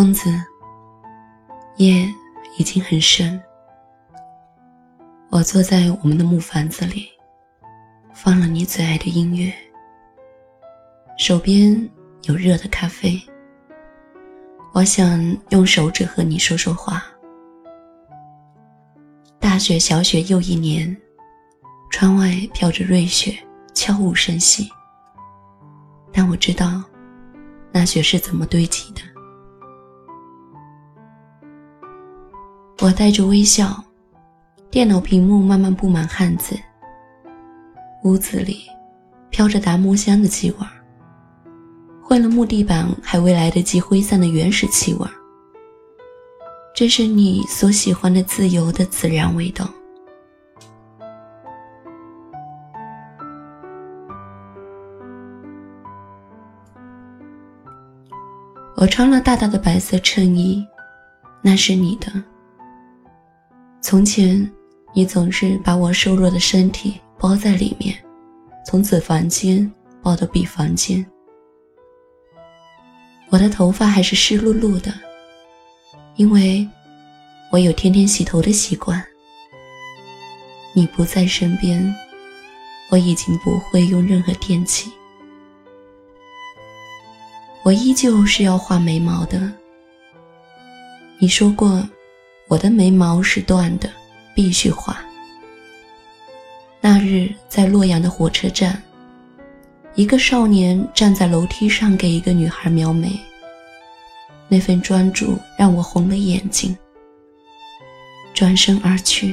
疯子，夜已经很深。我坐在我们的木房子里，放了你最爱的音乐，手边有热的咖啡。我想用手指和你说说话。大雪小雪又一年，窗外飘着瑞雪，悄无声息。但我知道，那雪是怎么堆积的。我带着微笑，电脑屏幕慢慢布满汗渍。屋子里飘着达摩香的气味儿，混了木地板还未来得及挥散的原始气味。这是你所喜欢的自由的自然味道。我穿了大大的白色衬衣，那是你的。从前，你总是把我瘦弱的身体包在里面，从此房间抱到彼房间。我的头发还是湿漉漉的，因为我有天天洗头的习惯。你不在身边，我已经不会用任何电器。我依旧是要画眉毛的。你说过，我的眉毛是断的，必须画。那日在洛阳的火车站，一个少年站在楼梯上给一个女孩描眉，那份专注让我红了眼睛。转身而去，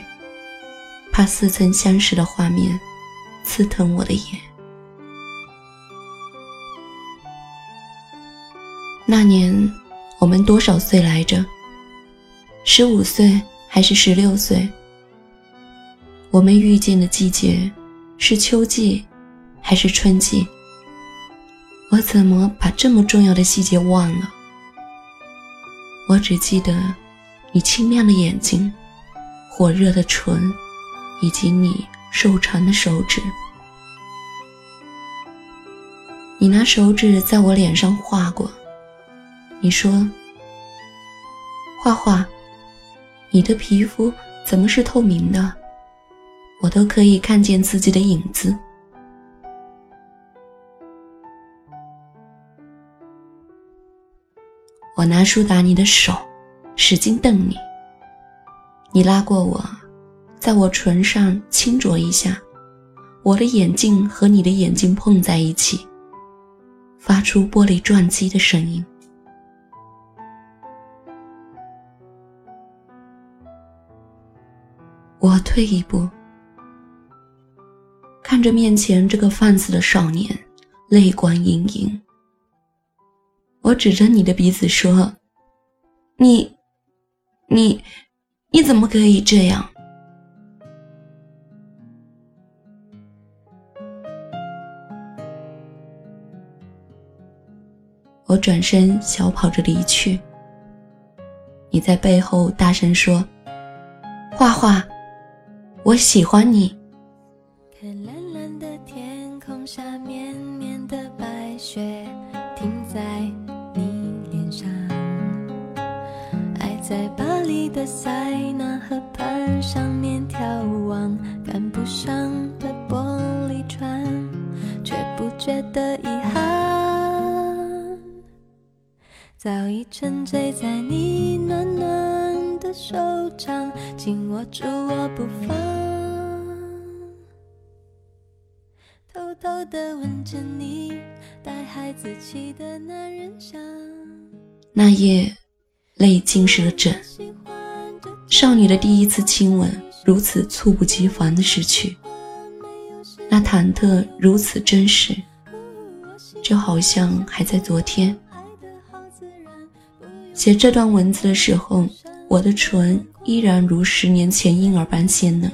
怕似曾相识的画面刺疼我的眼。那年，我们多少岁来着？十五岁还是十六岁？我们遇见的季节是秋季还是春季？我怎么把这么重要的细节忘了？我只记得你清亮的眼睛、火热的唇，以及你瘦长的手指。你拿手指在我脸上画过。你说：“画画，你的皮肤怎么是透明的？我都可以看见自己的影子。”我拿书打你的手，使劲瞪你。你拉过我，在我唇上轻啄一下，我的眼睛和你的眼睛碰在一起，发出玻璃撞击的声音。我退一步，看着面前这个放肆的少年，泪光盈盈。我指着你的鼻子说：“你，你，你怎么可以这样？”我转身小跑着离去。你在背后大声说：“画画。”我喜欢你。看蓝蓝的天空下，绵绵的白雪停在你脸上。爱在巴黎的塞纳河畔上面眺望，赶不上的玻璃船，却不觉得遗憾。早已沉醉在你暖暖的手掌，紧握住我不放。那夜，泪浸湿了枕。少女的第一次亲吻，如此猝不及防的失去，那忐忑如此真实，就好像还在昨天。写这段文字的时候，我的唇依然如十年前婴儿般鲜嫩。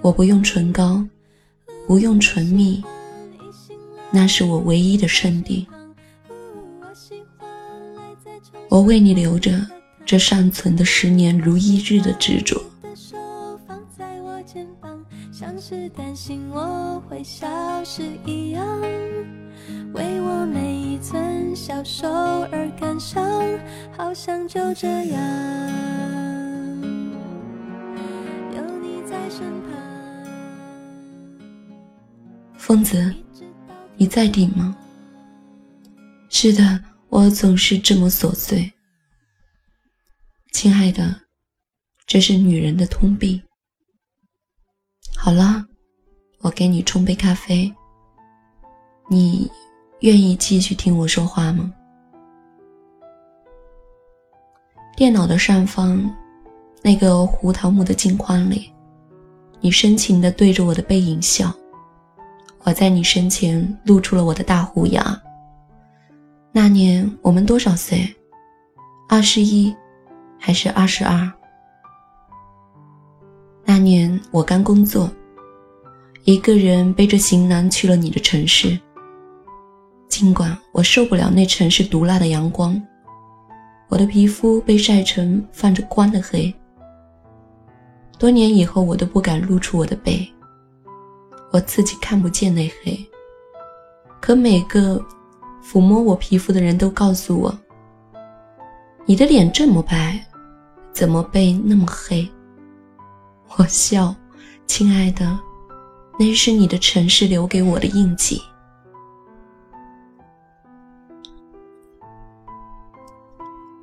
我不用唇膏。不用唇蜜，那是我唯一的圣地。我为你留着这尚存的十年如一日的执着。像是担心我会消失一样，为我每一寸消瘦而感伤，好像就这样疯子，你在顶吗？是的，我总是这么琐碎。亲爱的，这是女人的通病。好了，我给你冲杯咖啡。你愿意继续听我说话吗？电脑的上方，那个胡桃木的镜框里，你深情地对着我的背影笑。我在你身前露出了我的大虎牙。那年我们多少岁？二十一，还是二十二？那年我刚工作，一个人背着行囊去了你的城市。尽管我受不了那城市毒辣的阳光，我的皮肤被晒成泛着光的黑。多年以后，我都不敢露出我的背，我自己看不见那黑。可每个抚摸我皮肤的人都告诉我：“你的脸这么白，怎么背那么黑？”我笑，亲爱的，那是你的城市留给我的印记。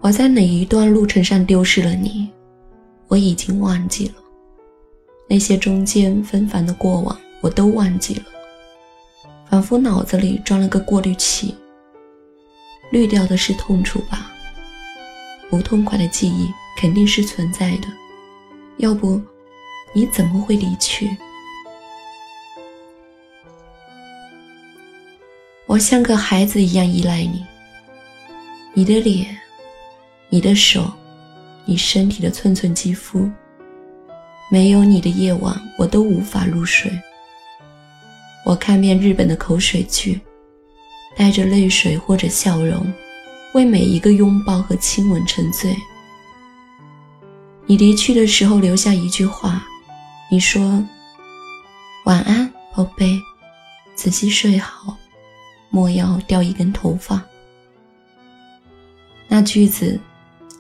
我在哪一段路程上丢失了你？我已经忘记了。那些中间纷繁的过往，我都忘记了，仿佛脑子里装了个过滤器，滤掉的是痛楚吧？不痛快的记忆肯定是存在的，要不你怎么会离去？我像个孩子一样依赖你，你的脸。你的手，你身体的寸寸肌肤，没有你的夜晚，我都无法入睡。我看遍日本的口水剧，带着泪水或者笑容，为每一个拥抱和亲吻沉醉。你离去的时候留下一句话，你说：“晚安，宝贝，仔细睡好，莫要掉一根头发。”那句子。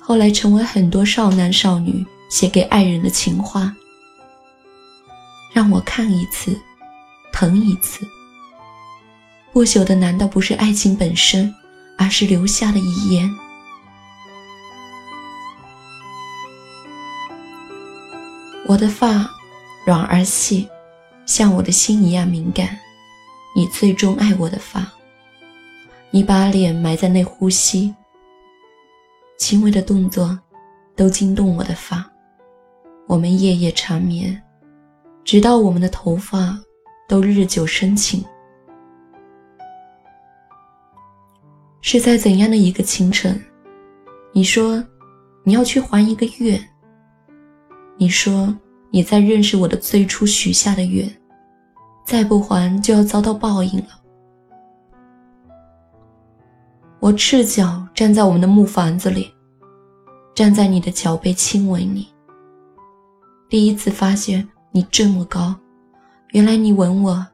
后来成为很多少男少女写给爱人的情话。让我看一次，疼一次。不朽的难道不是爱情本身，而是留下的遗言？我的发软而细，像我的心一样敏感。你最终爱我的发，你把脸埋在那呼吸。轻微的动作，都惊动我的发。我们夜夜缠绵，直到我们的头发都日久生情。是在怎样的一个清晨？你说你要去还一个愿。你说你在认识我的最初许下的愿，再不还就要遭到报应了。我赤脚站在我们的木房子里，站在你的脚背亲吻你。第一次发现你这么高，原来你吻我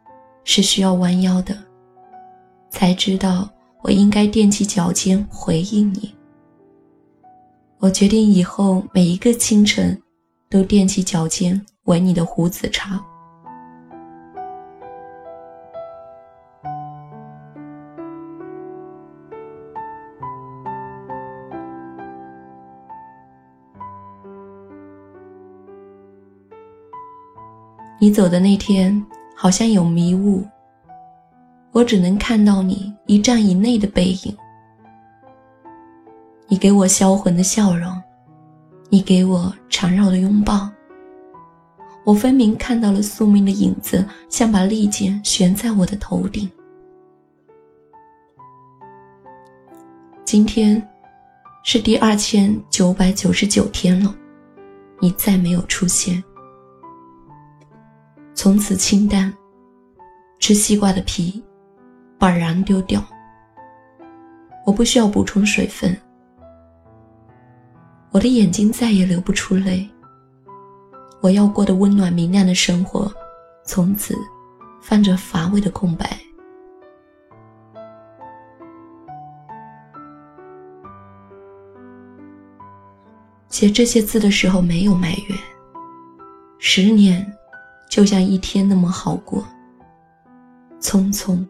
是需要弯腰的。才知道我应该踮起脚尖回应你。我决定以后每一个清晨，都踮起脚尖吻你的胡子茬。你走的那天，好像有迷雾，我只能看到你一丈以内的背影。你给我销魂的笑容，你给我缠绕的拥抱，我分明看到了宿命的影子，像把利剑悬在我的头顶。今天是第二千九百九十九天了，你再没有出现。从此清淡，吃西瓜的皮，把瓤丢掉。我不需要补充水分。我的眼睛再也流不出泪。我要过的温暖明亮的生活，从此泛着乏味的空白。写这些字的时候没有埋怨，十年。就像一天那么好过。匆匆。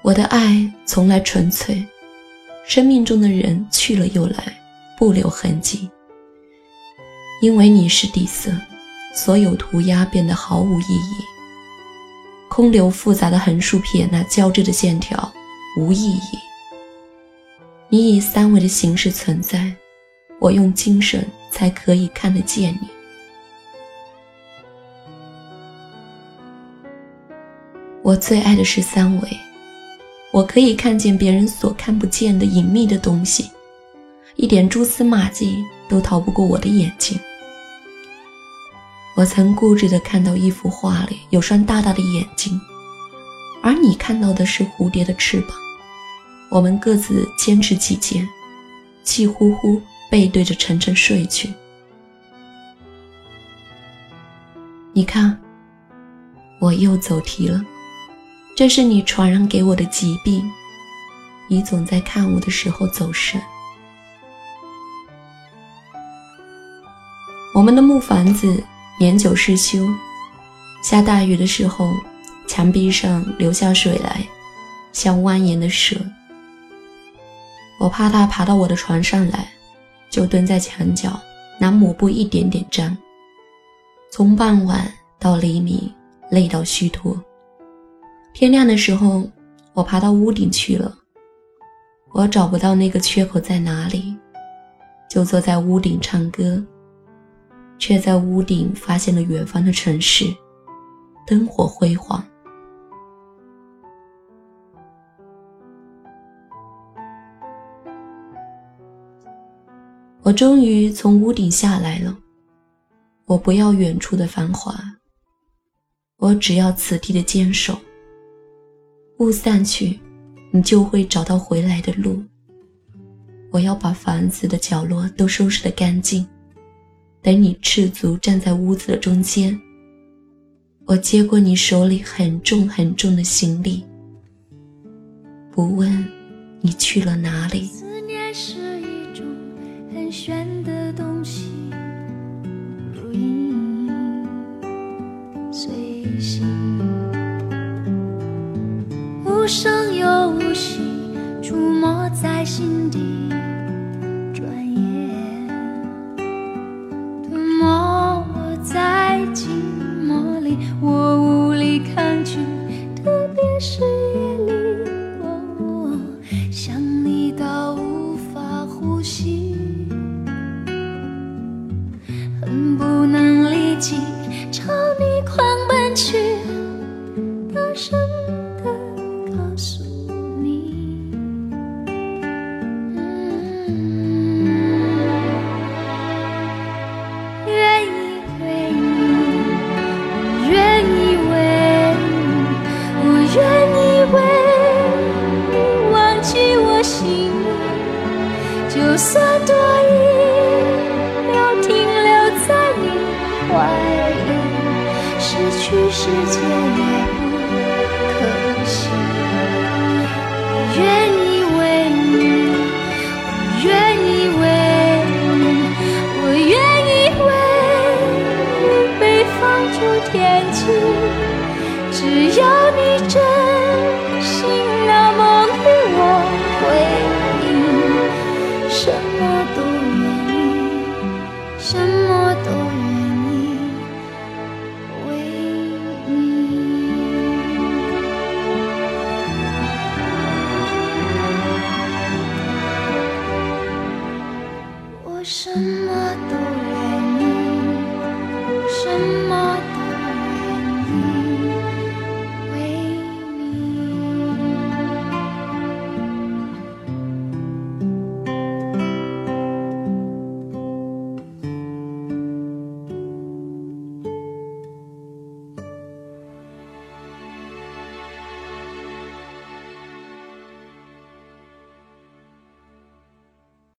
我的爱从来纯粹，生命中的人去了又来，不留痕迹。因为你是底色，所有涂鸦变得毫无意义。空留复杂的横竖撇，那交织的线条无意义。你以三维的形式存在，我用精神才可以看得见你。我最爱的是三维。我可以看见别人所看不见的隐秘的东西，一点蛛丝马迹都逃不过我的眼睛。我曾固执地看到一幅画里有双大大的眼睛，而你看到的是蝴蝶的翅膀。我们各自坚持己见，气呼呼背对着沉沉睡去。你看，我又走题了。这是你传染给我的疾病，你总在看我的时候走神。我们的木房子年久失修，下大雨的时候，墙壁上流下水来，像蜿蜒的蛇。我怕它爬到我的床上来，就蹲在墙角，拿抹布一点点沾。从傍晚到黎明，累到虚脱。天亮的时候，我爬到屋顶去了。我找不到那个缺口在哪里，就坐在屋顶唱歌，却在屋顶发现了远方的城市，灯火辉煌。我终于从屋顶下来了。我不要远处的繁华，我只要此地的坚守。雾散去，你就会找到回来的路。我要把房子的角落都收拾得干净，等你赤足站在屋子的中间。我接过你手里很重很重的行李，不问你去了哪里。思念是一种很玄的东西，如影随形。无声又无息，出没在心底，转眼吞没我在寂寞里，我无力抗拒。天气，只要你真心那么与我回应，什么都愿意，什么都愿意为你，我什么都愿意，什么。you.